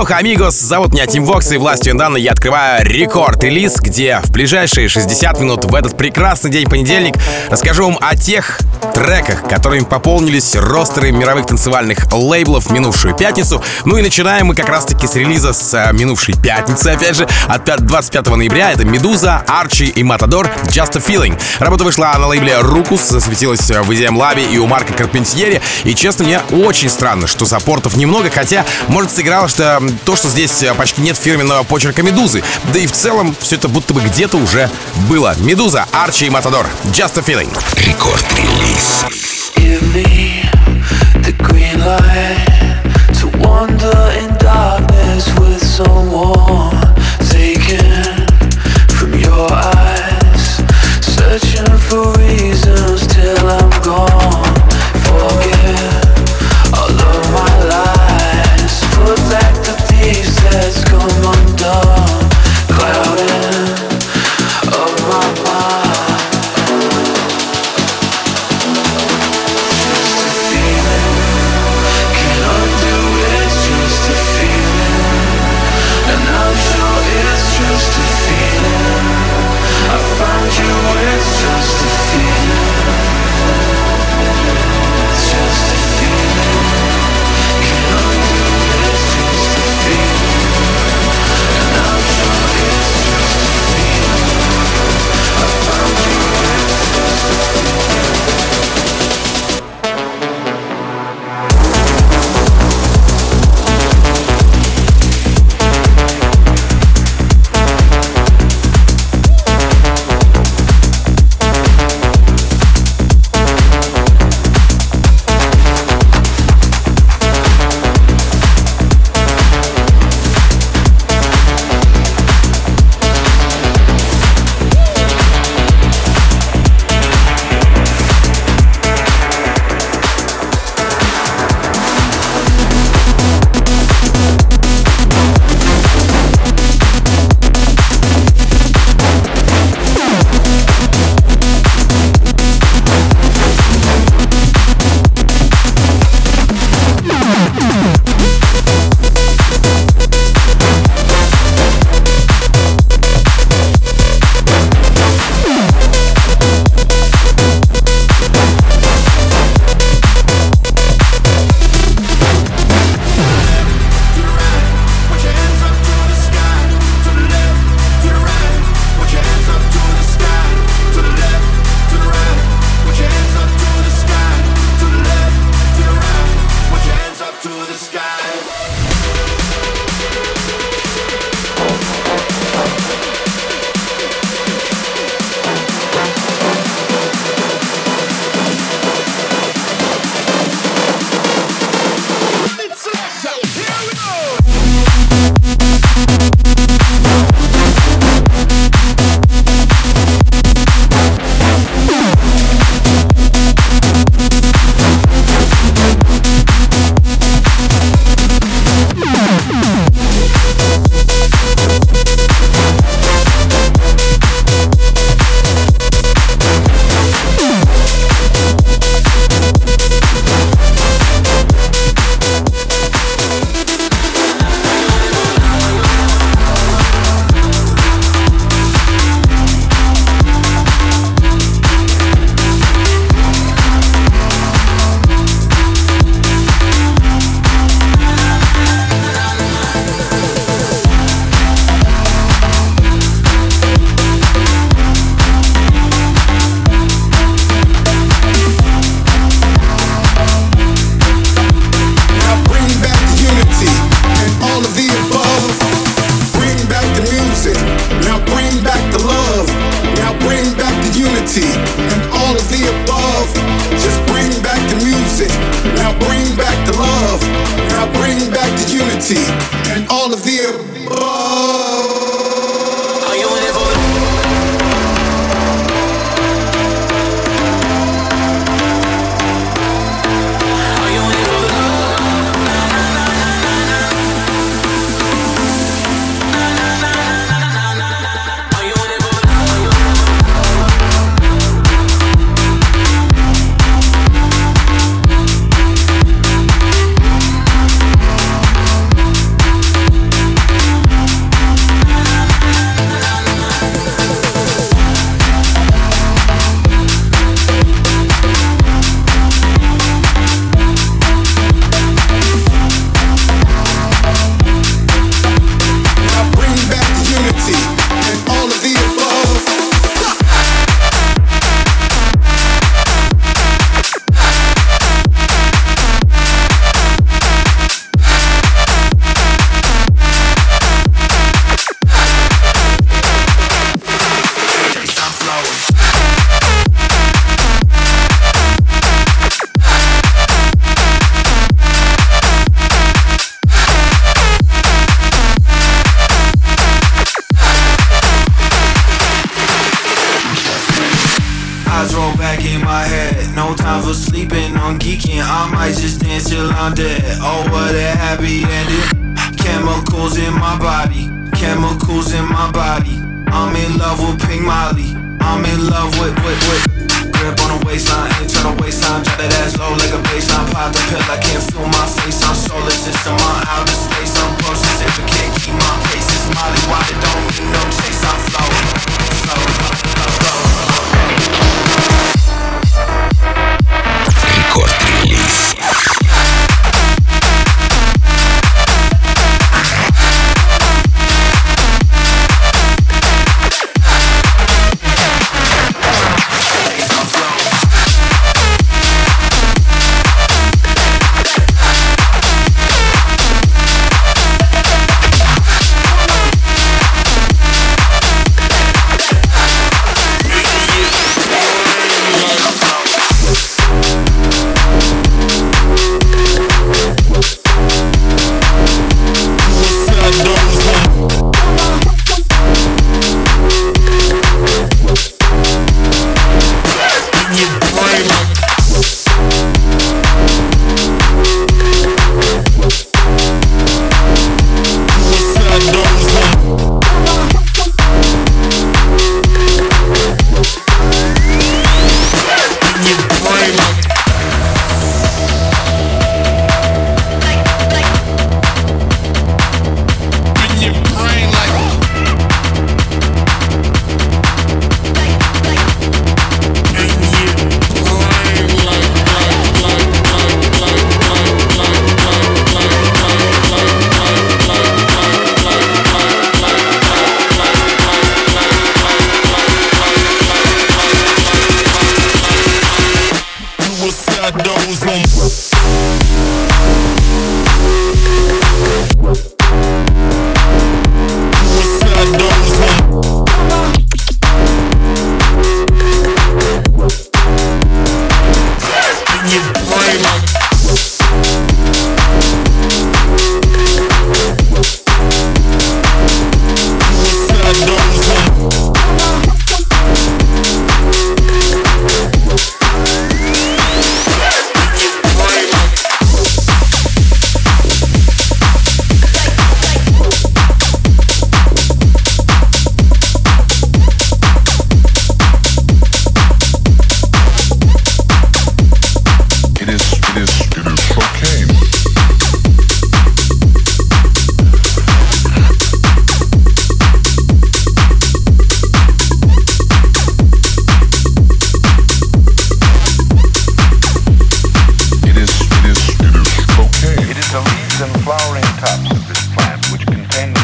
Алоха, амигос, зовут меня Тим Вокс, и властью данной я открываю рекорд-релиз, где в ближайшие 60 минут в этот прекрасный день понедельник расскажу вам о тех треках, которыми пополнились ростеры мировых танцевальных лейблов в минувшую пятницу. Ну и начинаем мы как раз-таки с релиза с а, минувшей пятницы, опять же, от 25 ноября. Это Медуза, Арчи и Матадор Just a Feeling. Работа вышла на лейбле Рукус, засветилась в EDM Лабе и у Марка Карпентьери. И, честно, мне очень странно, что саппортов немного, хотя, может, сыграло, что то, что здесь э, почти нет фирменного почерка Медузы. Да и в целом все это будто бы где-то уже было. Медуза, Арчи и Матадор. Just a feeling. Рекорд-релиз. Give me the green light to wander in darkness with someone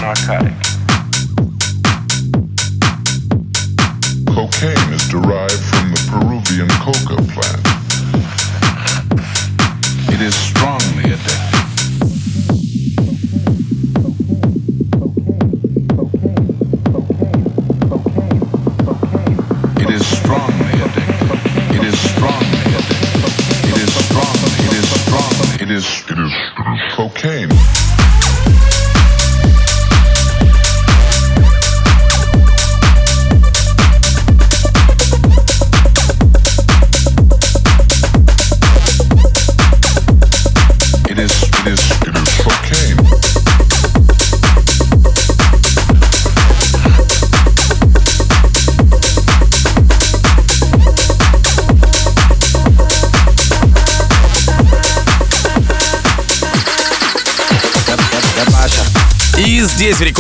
narcotic.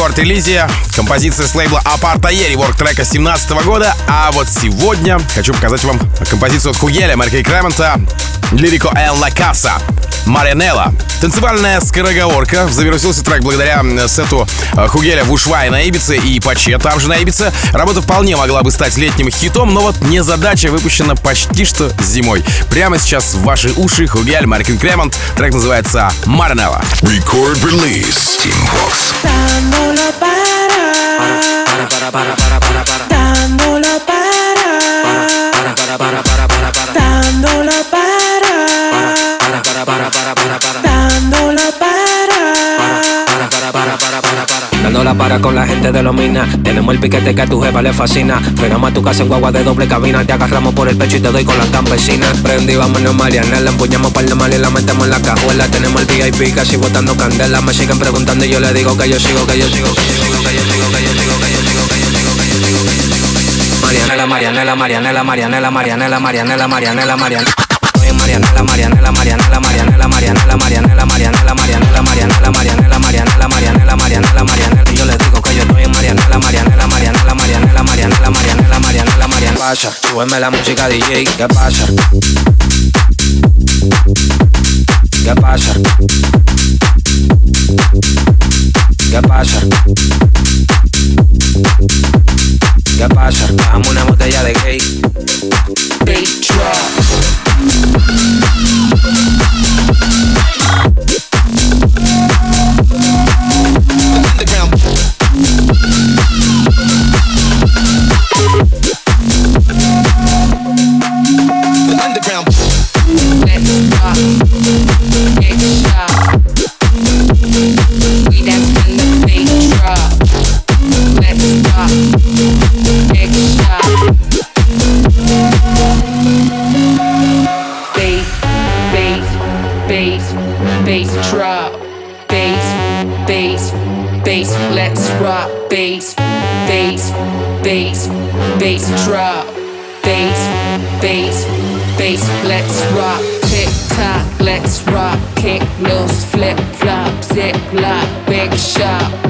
В рекорд-релизе композиция с лейбла Апартае реворк трека 17 года. А вот сегодня хочу показать вам композицию от Хугеля, Марка Кремента, лирико Эл Ла Каса. Танцевальная скороговорка. Завершился трек благодаря сету Хугеля в Ушвай на Ибице и Паче там же на Ибице. Работа вполне могла бы стать летним хитом, но вот не задача выпущена почти что зимой. Прямо сейчас в ваши уши Хугель, Маркин Кремент. Трек называется Маринелла. Record release. Team Vox. Para. Para. Para. Para con la gente de los minas. Tenemos el piquete que a tu jefa le fascina. Frenamos a tu casa en guagua de doble cabina. Te agarramos por el pecho y te doy con la campesina. Prendí, vámonos Mariana. Empuñamos par de mal y la metemos en la cajuela. Tenemos el VIP casi botando candela. Me siguen preguntando y yo le digo que yo sigo, que yo sigo, que yo sigo, que yo sigo, que yo sigo, que yo sigo, que yo sigo, que yo sigo, que yo sigo. Marianela, Marianela, Marianela, Marianela, Marianela, Marianela, Marianela, Marianela. Marianela, Marianela, Marianela, Marianela, Marianela, Marianela, Marianela, Marianela, Marianela, Marianela, Marianela, Marianela, Marianela, Marianela. Y yo le digo que yo estoy en Marianela, Marianela, Marianela, Marianela, Marianela, Marianela, Marianela, Marianela. Pasa, súbeme la música DJ, ¿qué pasa? ¿Qué pasa? ¿Qué pasa? ¿Qué pasa? Dame una botella de gay. Big Thank you.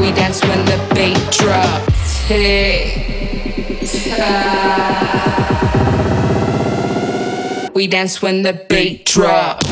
We dance when the beat drops. Tick tock. We dance when the beat drop.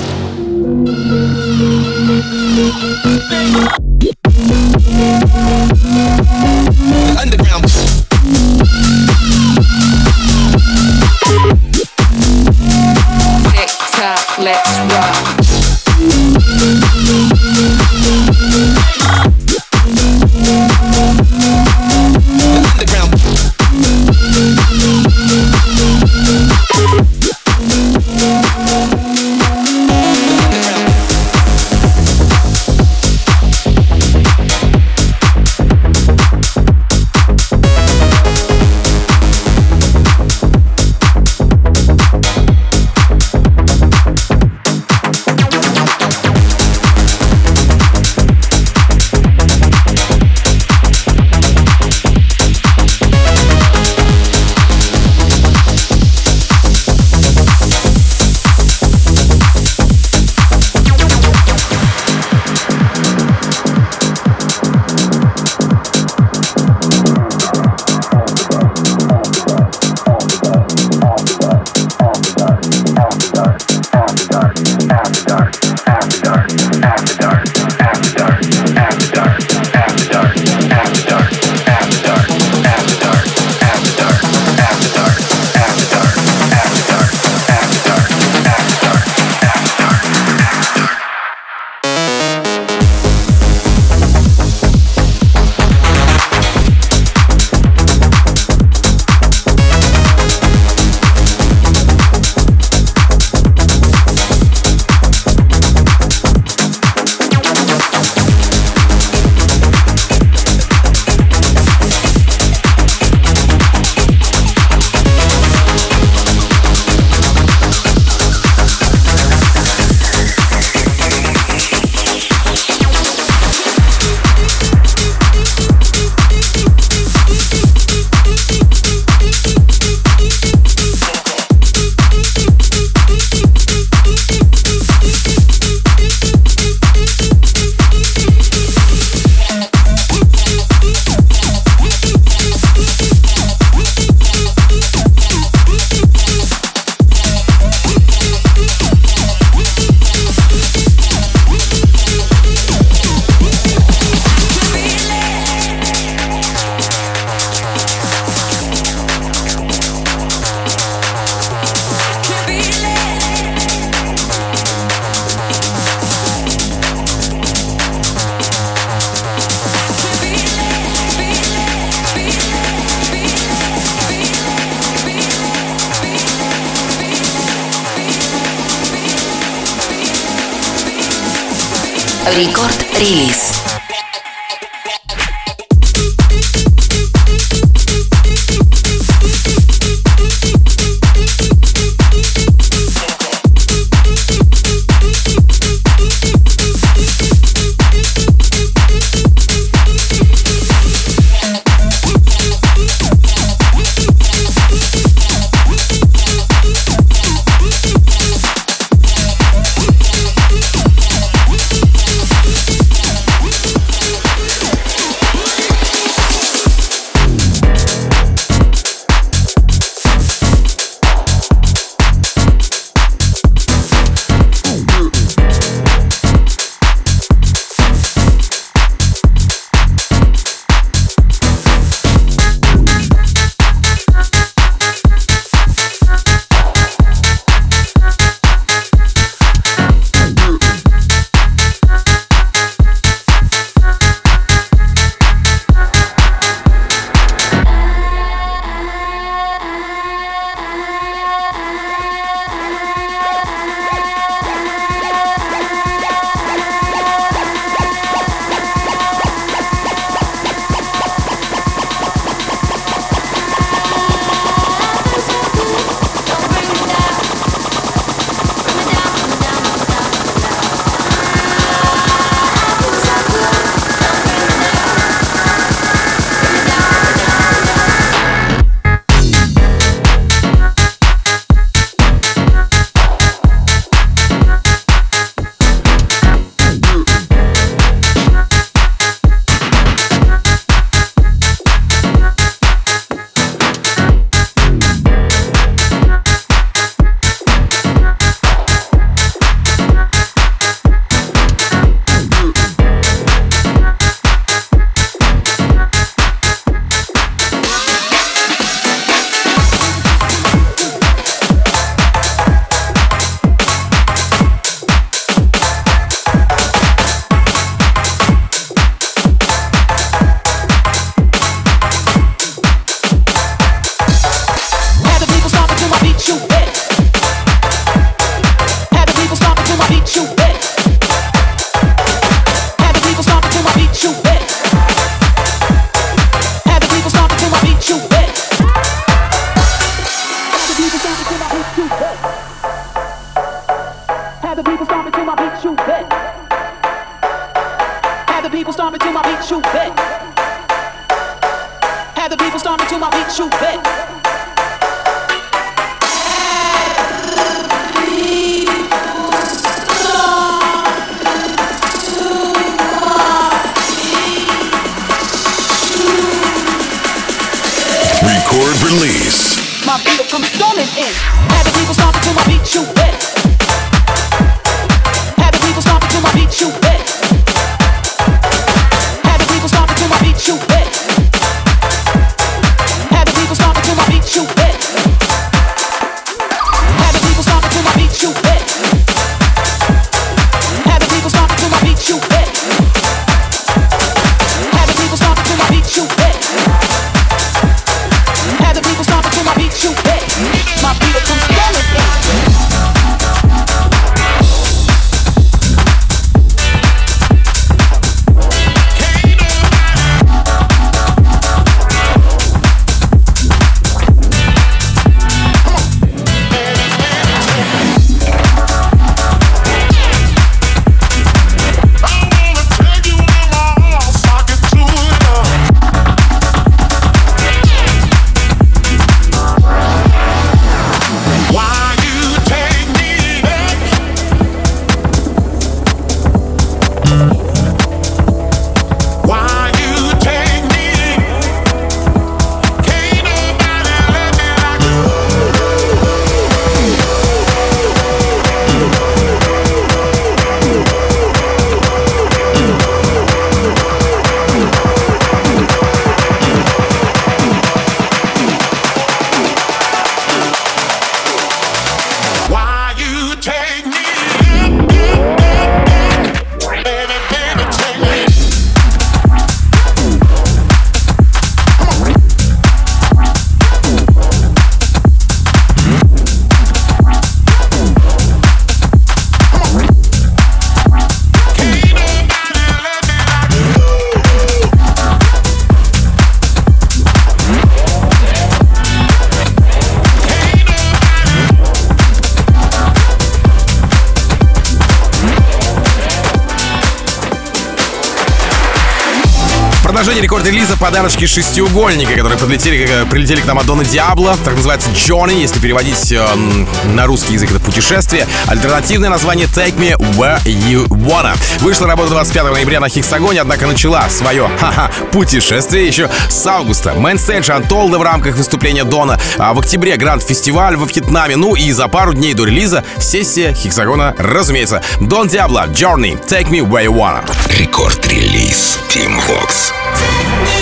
shoot back. Have the people storming to my beat, you bet. Подарочки шестиугольника, которые подлетели, э, прилетели к нам от Дона Диабло. Так называется Journey, если переводить э, на русский язык, это путешествие. Альтернативное название Take Me Where You Wanna. Вышла работа 25 ноября на Хексагоне, однако начала свое ха-ха, путешествие еще с августа. Мейнстейдж Untold в рамках выступления Дона. А в октябре Гранд-фестиваль во Вьетнаме. Ну и за пару дней до релиза сессия Хексагона, разумеется. Дон Диабло, Journey, Take Me Where You Wanna. Рекорд-релиз. Team Vox. Take me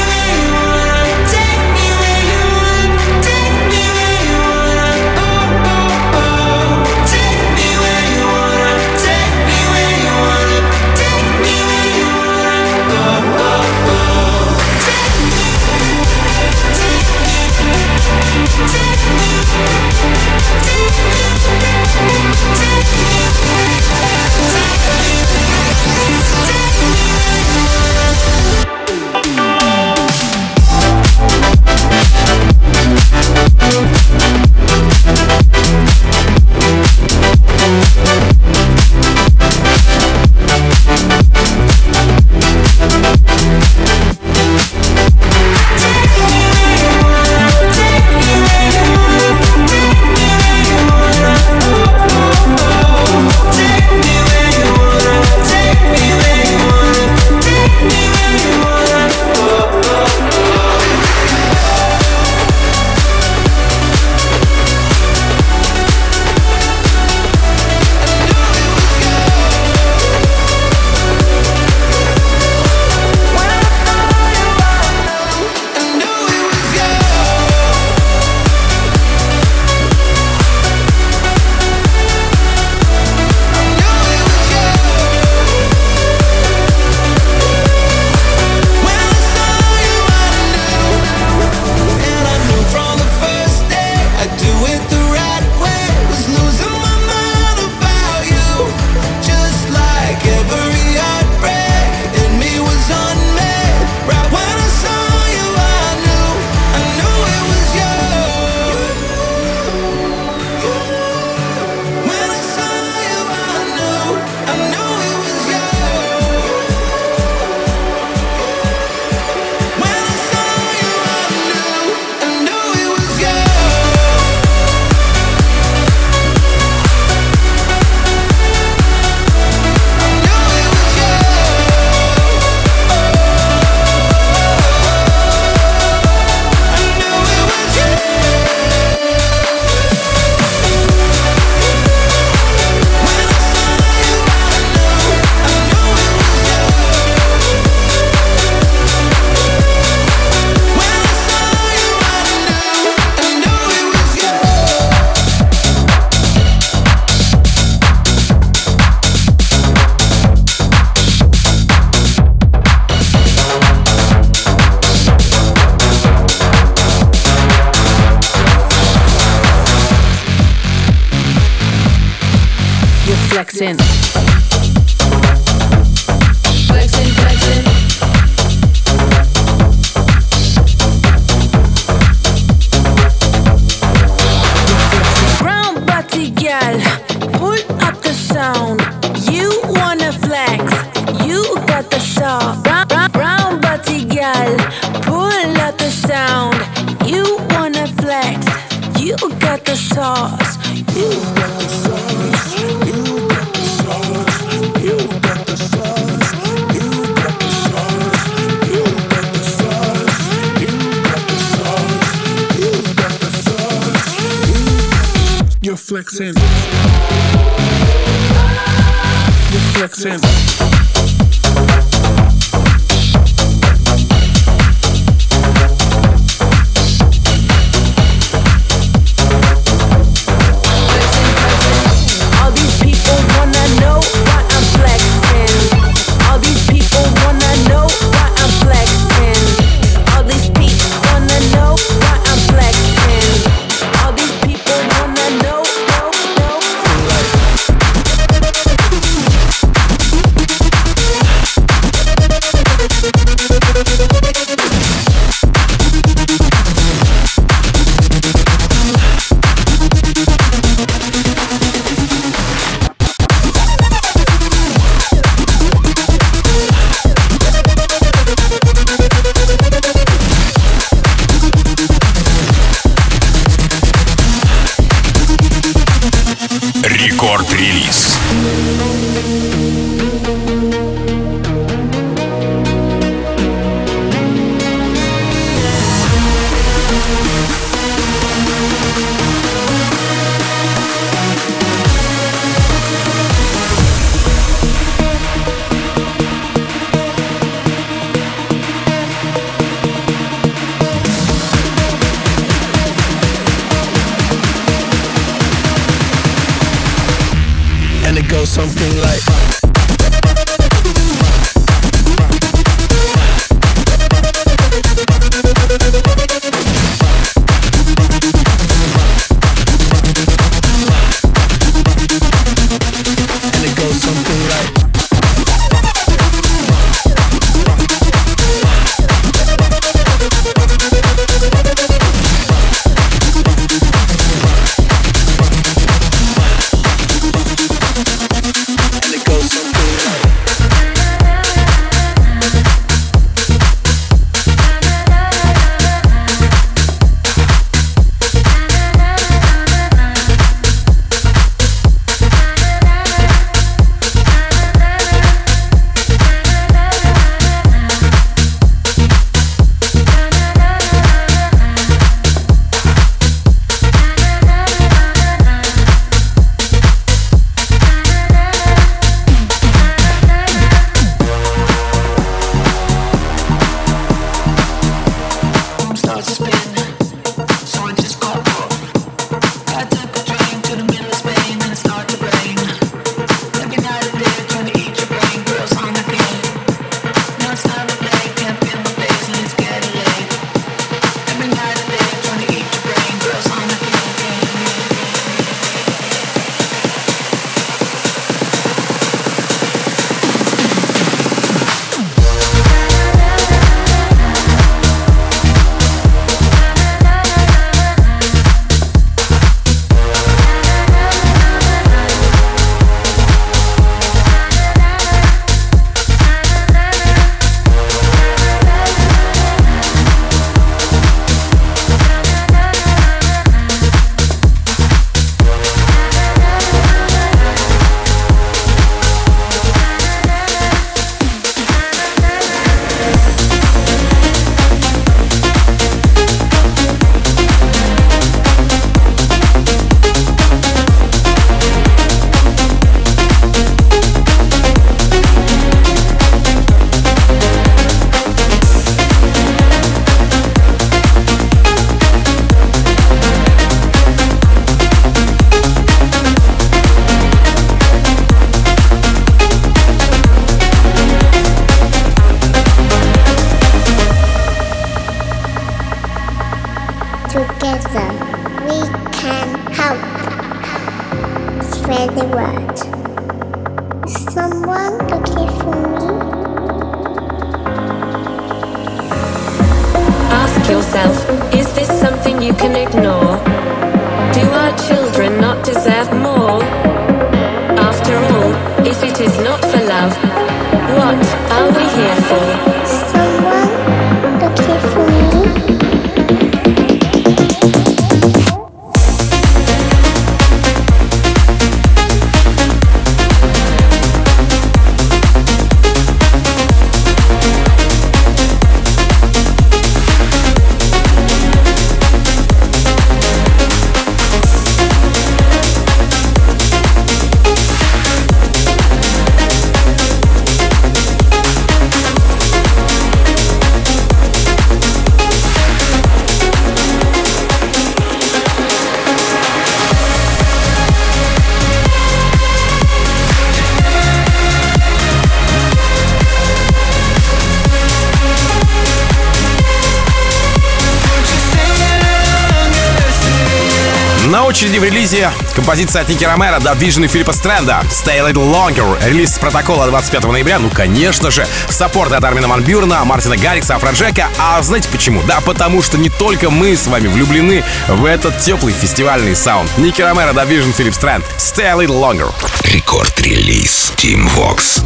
релизе композиция от Ники Ромеро, Dub Vision и Филиппа Стрэнда «Stay a Little Longer». Релиз с протокола 25 ноября. Ну, конечно же, саппорт от Армина Ван Бюрна, Мартина Гаррикса, Афроджека. А знаете почему? Да потому что не только мы с вами влюблены в этот теплый фестивальный саунд. Ники Ромеро, Dub Vision, Филипп Стрэнд «Stay a Little Longer». Record Release Tim Vox.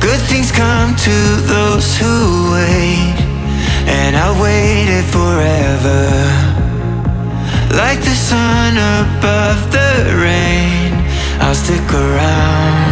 Good things come to those who wait, and I waited forever. Like the sun above the rain, I'll stick around.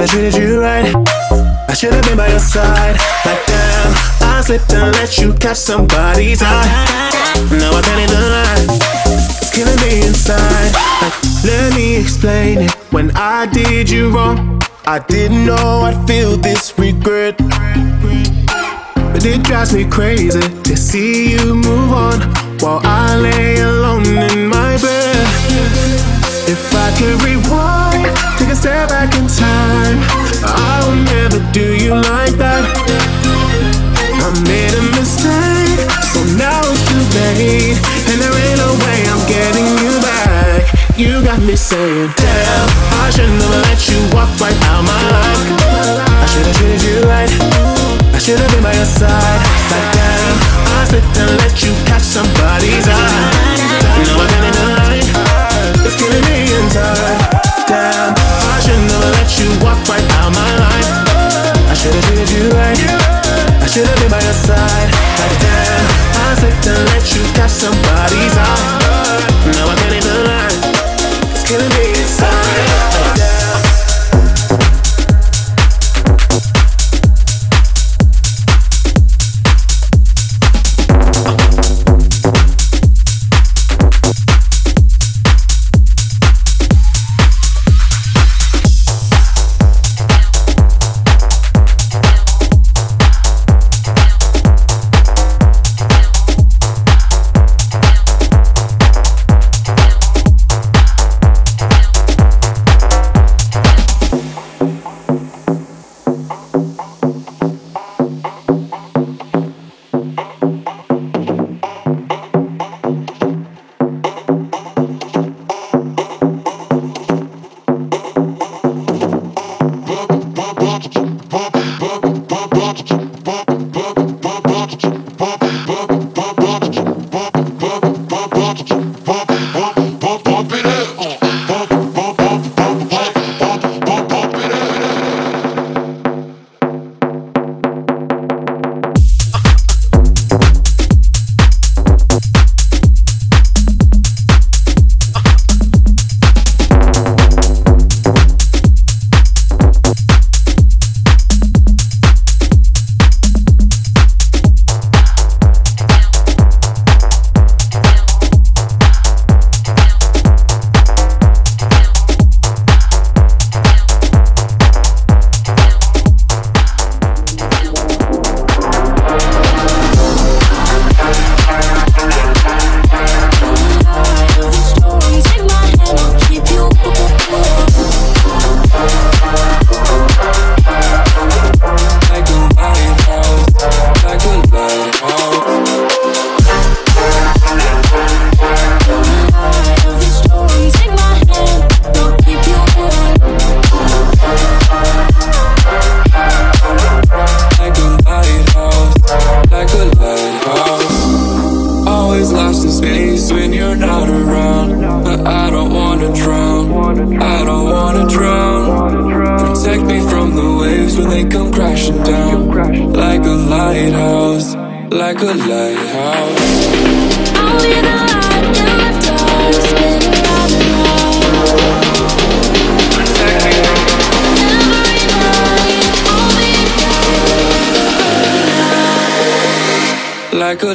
I should have treated you right. I should have been by your side. Like damn, I slipped and let you catch somebody's eye. Now I can't even lie. It's killing me inside. Like, let me explain it. When I did you wrong, I didn't know I'd feel this regret. But it drives me crazy to see you move on while I lay alone in my bed. If I could rewind, take a step back in time, I would never do you like that. I made a mistake, so now it's too late, and there ain't no way I'm getting you back. You got me saying, damn, I should never let you walk right out my life. I should've treated you right. I should've been by your side. Like damn, I slipped and let you catch somebody's eye. Now I you walk right out my life. I should've treated you right. I should've been by your side. Like damn, I slipped and let you catch somebody's eye. Like a lighthouse. I'll be the light in the dark, spin around and round. Every night, I'll be like a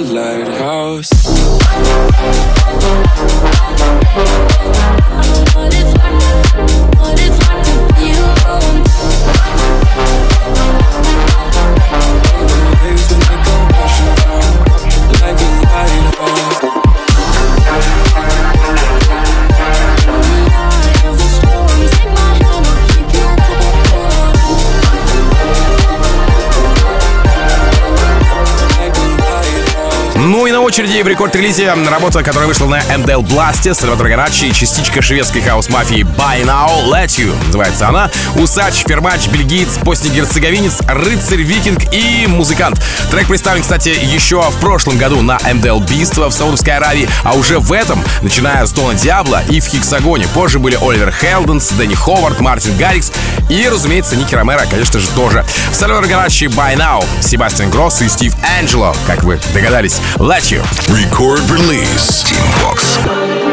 очереди в рекорд-релизе работа, которая вышла на MDL Blast, Сальвадор Гарачи и частичка шведской хаос-мафии By Now Let You. Называется она. Усач, фермач, бельгиец, постник-герцеговинец, рыцарь, викинг и музыкант. Трек представлен, кстати, еще в прошлом году на MDL Beast в Саудовской Аравии, а уже в этом, начиная с Дона Диабло и в Хиксагоне. Позже были Оливер Хелденс, Дэнни Ховард, Мартин Гаррикс и, разумеется, Ники Ромеро, конечно же, тоже. Сальвадор Гарачи By Now, Себастьян Гросс и Стив Анджело, как вы догадались. Let You. Record release. Team Vox.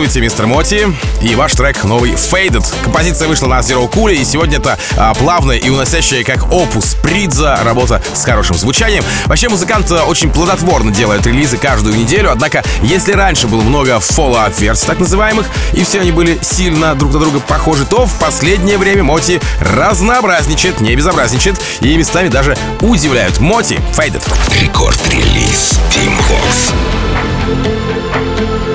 Здравствуйте, мистер Моти. И ваш трек новый Faded. Композиция вышла на Zero Cool, и сегодня это а, плавная и уносящая как опус Придза работа с хорошим звучанием. Вообще музыкант а, очень плодотворно делает релизы каждую неделю, однако если раньше было много follow-up версий так называемых, и все они были сильно друг на друга похожи, то в последнее время Моти разнообразничает, не безобразничает, и местами даже удивляют. Моти Faded. Рекорд-релиз Team Vox. Рекорд-релиз.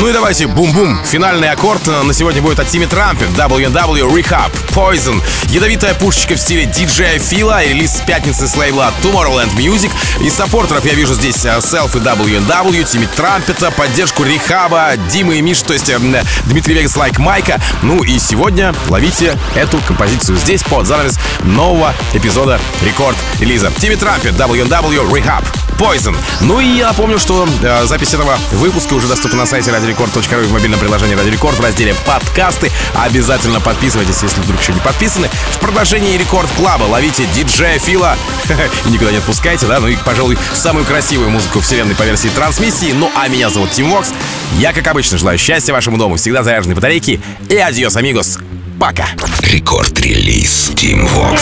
Ну и давайте, бум-бум. Финальный аккорд на сегодня будет от Тимми Трампет, W&W, Rehab, Poison. Ядовитая пушечка в стиле диджея Фила, релиз с пятницы с лейбла Tomorrowland Music. Из саппортеров я вижу здесь э, Self и W&W, Тимми Трампета, поддержку Рехаба, Димы и Миш, то есть э, Дмитрий Вегас, Лайк Майка. Ну и сегодня ловите эту композицию здесь под занавес нового эпизода рекорд-релиза. Тимми Трампет, W&W, Rehab. Poison. Ну и я напомню, что э, запись этого выпуска уже доступна на сайте радиорекорд.ру и в мобильном приложении Радио Рекорд в разделе «Подкасты». Обязательно подписывайтесь, если вдруг еще не подписаны. В продолжении Рекорд Клаба ловите диджея Фила и никуда не отпускайте, да? Ну и, пожалуй, самую красивую музыку вселенной по версии трансмиссии. Ну а меня зовут Тим Вокс. Я, как обычно, желаю счастья вашему дому, всегда заряженные батарейки и adiós, amigos. Пока. Record Release Tim Vox.